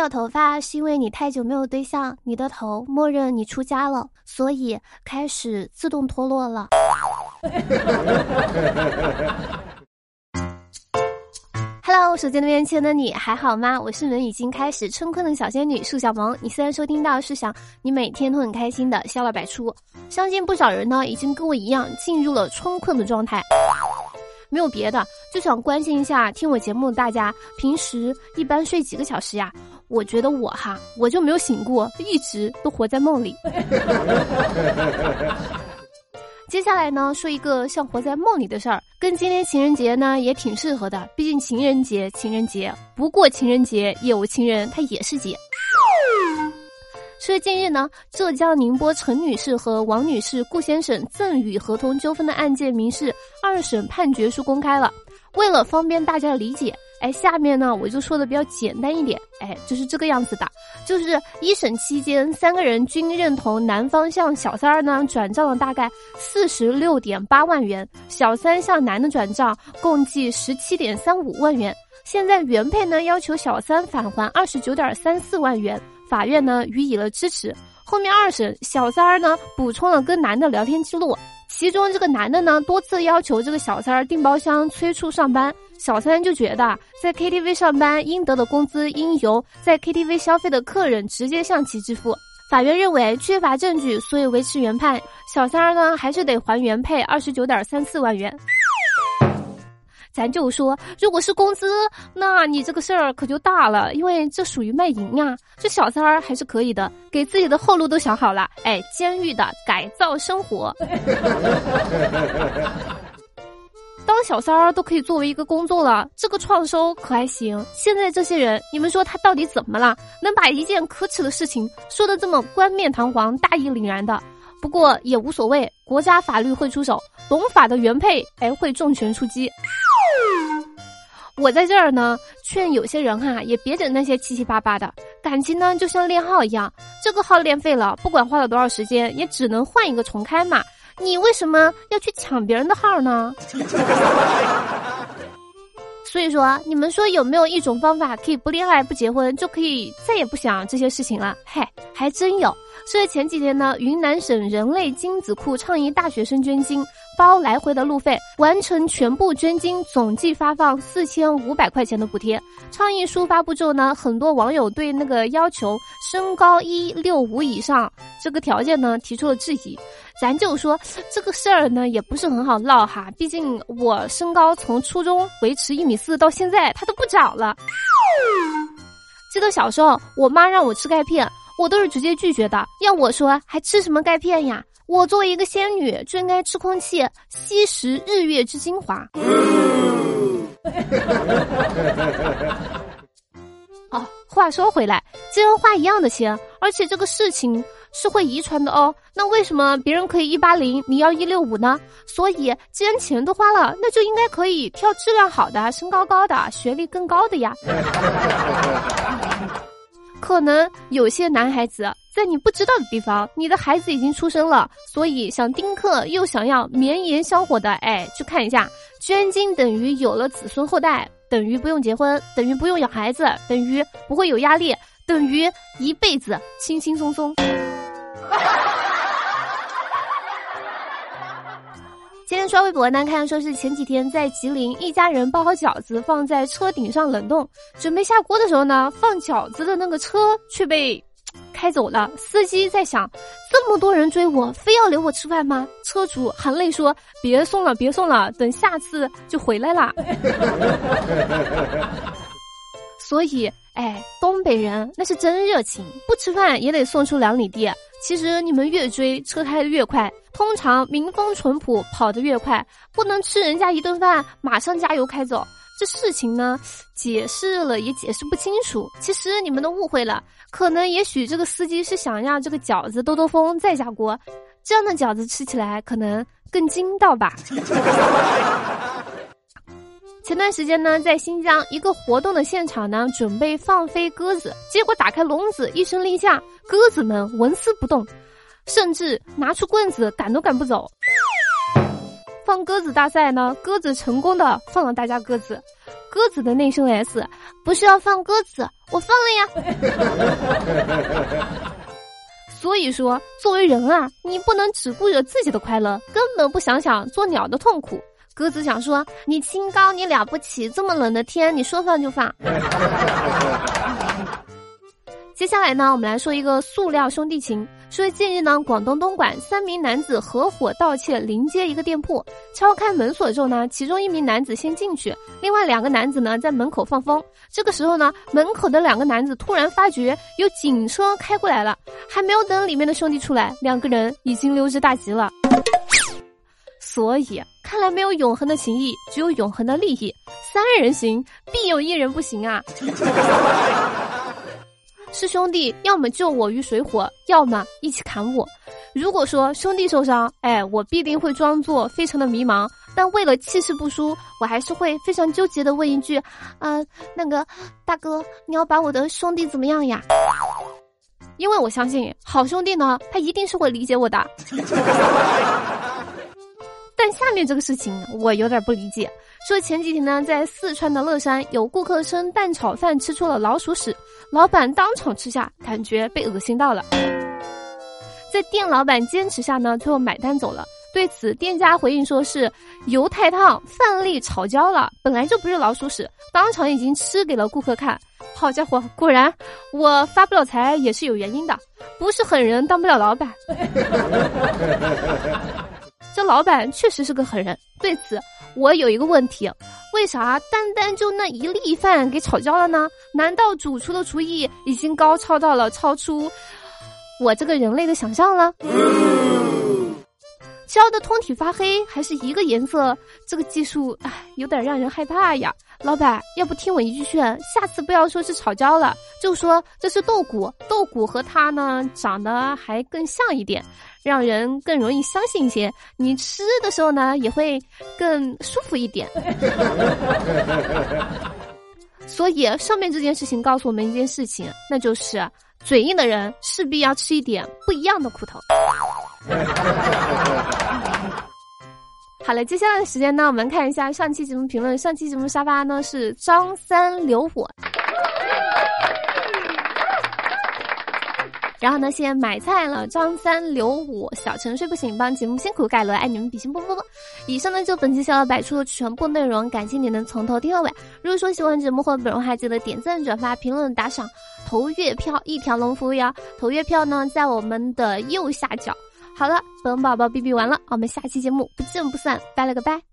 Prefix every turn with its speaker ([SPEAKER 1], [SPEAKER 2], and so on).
[SPEAKER 1] 掉头发是因为你太久没有对象，你的头默认你出家了，所以开始自动脱落了。Hello，手机那边亲的你还好吗？我是们已经开始春困的小仙女树小萌。你虽然收听到是想你每天都很开心的笑料百出，相信不少人呢已经跟我一样进入了春困的状态。没有别的，就想关心一下听我节目的大家，平时一般睡几个小时呀？我觉得我哈，我就没有醒过，一直都活在梦里。接下来呢，说一个像活在梦里的事儿，跟今天情人节呢也挺适合的。毕竟情人节，情人节不过情人节有情人，他也是节。说近日呢，浙江宁波陈女士和王女士顾先生赠与合同纠纷的案件民事二审判决书公开了。为了方便大家理解。哎，下面呢我就说的比较简单一点，哎，就是这个样子的，就是一审期间，三个人均认同男方向小三儿呢转账了大概四十六点八万元，小三向男的转账共计十七点三五万元。现在原配呢要求小三返还二十九点三四万元，法院呢予以了支持。后面二审，小三儿呢补充了跟男的聊天记录。其中这个男的呢，多次要求这个小三儿订包厢催促上班，小三就觉得在 KTV 上班应得的工资应由在 KTV 消费的客人直接向其支付。法院认为缺乏证据，所以维持原判，小三儿呢还是得还原配二十九点三四万元。咱就说，如果是工资，那你这个事儿可就大了，因为这属于卖淫呀。这小三儿还是可以的，给自己的后路都想好了。哎，监狱的改造生活，当小三儿都可以作为一个工作了，这个创收可还行？现在这些人，你们说他到底怎么了？能把一件可耻的事情说的这么冠冕堂皇、大义凛然的？不过也无所谓，国家法律会出手，懂法的原配哎会重拳出击。我在这儿呢，劝有些人哈，也别整那些七七八八的感情呢，就像练号一样，这个号练废了，不管花了多少时间，也只能换一个重开嘛。你为什么要去抢别人的号呢？所以说，你们说有没有一种方法可以不恋爱不结婚就可以再也不想这些事情了？嘿，还真有。所以前几天呢，云南省人类精子库倡议大学生捐精，包来回的路费，完成全部捐精总计发放四千五百块钱的补贴。倡议书发布之后呢，很多网友对那个要求身高一六五以上这个条件呢提出了质疑。咱就说这个事儿呢，也不是很好唠哈。毕竟我身高从初中维持一米四到现在，它都不长了。记得小时候，我妈让我吃钙片，我都是直接拒绝的。要我说，还吃什么钙片呀？我作为一个仙女，就应该吃空气，吸食日月之精华。哦，话说回来，既然花一样的钱，而且这个事情。是会遗传的哦，那为什么别人可以一八零，你要一六五呢？所以既然钱都花了，那就应该可以挑质量好的、身高高的、学历更高的呀。可能有些男孩子在你不知道的地方，你的孩子已经出生了，所以想丁克又想要绵延香火的，哎，去看一下，捐精等于有了子孙后代，等于不用结婚，等于不用养孩子，等于不会有压力，等于一辈子轻轻松松。今天刷微博呢，看说是前几天在吉林，一家人包好饺子放在车顶上冷冻，准备下锅的时候呢，放饺子的那个车却被开走了。司机在想，这么多人追我，非要留我吃饭吗？车主含泪说：“别送了，别送了，等下次就回来了。”所以，哎，东北人那是真热情，不吃饭也得送出两里地。其实你们越追，车开的越快。通常民风淳朴，跑得越快，不能吃人家一顿饭，马上加油开走。这事情呢，解释了也解释不清楚。其实你们都误会了，可能也许这个司机是想让这个饺子兜兜风再下锅，这样的饺子吃起来可能更筋道吧。前段时间呢，在新疆一个活动的现场呢，准备放飞鸽子，结果打开笼子，一声令下，鸽子们纹丝不动，甚至拿出棍子赶都赶不走。放鸽子大赛呢，鸽子成功的放了大家鸽子，鸽子的内生 S 不是要放鸽子，我放了呀。所以说，作为人啊，你不能只顾着自己的快乐，根本不想想做鸟的痛苦。鸽子想说：“你清高，你了不起，这么冷的天，你说放就放。”接下来呢，我们来说一个塑料兄弟情。说近日呢，广东东莞三名男子合伙盗窃临街一个店铺，敲开门锁之后呢，其中一名男子先进去，另外两个男子呢在门口放风。这个时候呢，门口的两个男子突然发觉有警车开过来了，还没有等里面的兄弟出来，两个人已经溜之大吉了。所以看来没有永恒的情谊，只有永恒的利益。三人行，必有一人不行啊。是兄弟，要么救我于水火，要么一起砍我。如果说兄弟受伤，哎，我必定会装作非常的迷茫，但为了气势不输，我还是会非常纠结的问一句：啊，那个大哥，你要把我的兄弟怎么样呀？因为我相信好兄弟呢，他一定是会理解我的。但下面这个事情我有点不理解。说前几天呢，在四川的乐山，有顾客称蛋炒饭吃出了老鼠屎，老板当场吃下，感觉被恶心到了。在店老板坚持下呢，最后买单走了。对此，店家回应说是油太烫，饭粒炒焦了，本来就不是老鼠屎，当场已经吃给了顾客看。好家伙，果然我发不了财也是有原因的，不是狠人当不了老板。这老板确实是个狠人。对此，我有一个问题：为啥单单就那一粒饭给炒焦了呢？难道主厨的厨艺已经高超到了超出我这个人类的想象了？焦的通体发黑，还是一个颜色，这个技术唉，有点让人害怕呀。老板，要不听我一句劝，下次不要说是炒焦了，就说这是豆骨，豆骨和它呢长得还更像一点，让人更容易相信一些。你吃的时候呢，也会更舒服一点。所以上面这件事情告诉我们一件事情，那就是嘴硬的人势必要吃一点不一样的苦头。好了，接下来的时间呢，我们看一下上期节目评论。上期节目沙发呢是张三留我，然后呢，先买菜了。张三留我，小陈睡不醒，帮节目辛苦盖楼，爱你们比心啵啵啵。以上呢就本期小老百出的全部内容，感谢你能从头听到尾。如果说喜欢节目或者本人，还记得点赞、转发、评论、打赏、投月票，一条龙服务哟。投月票呢，在我们的右下角。好了，本宝宝哔哔完了，我们下期节目不见不散，拜了个拜。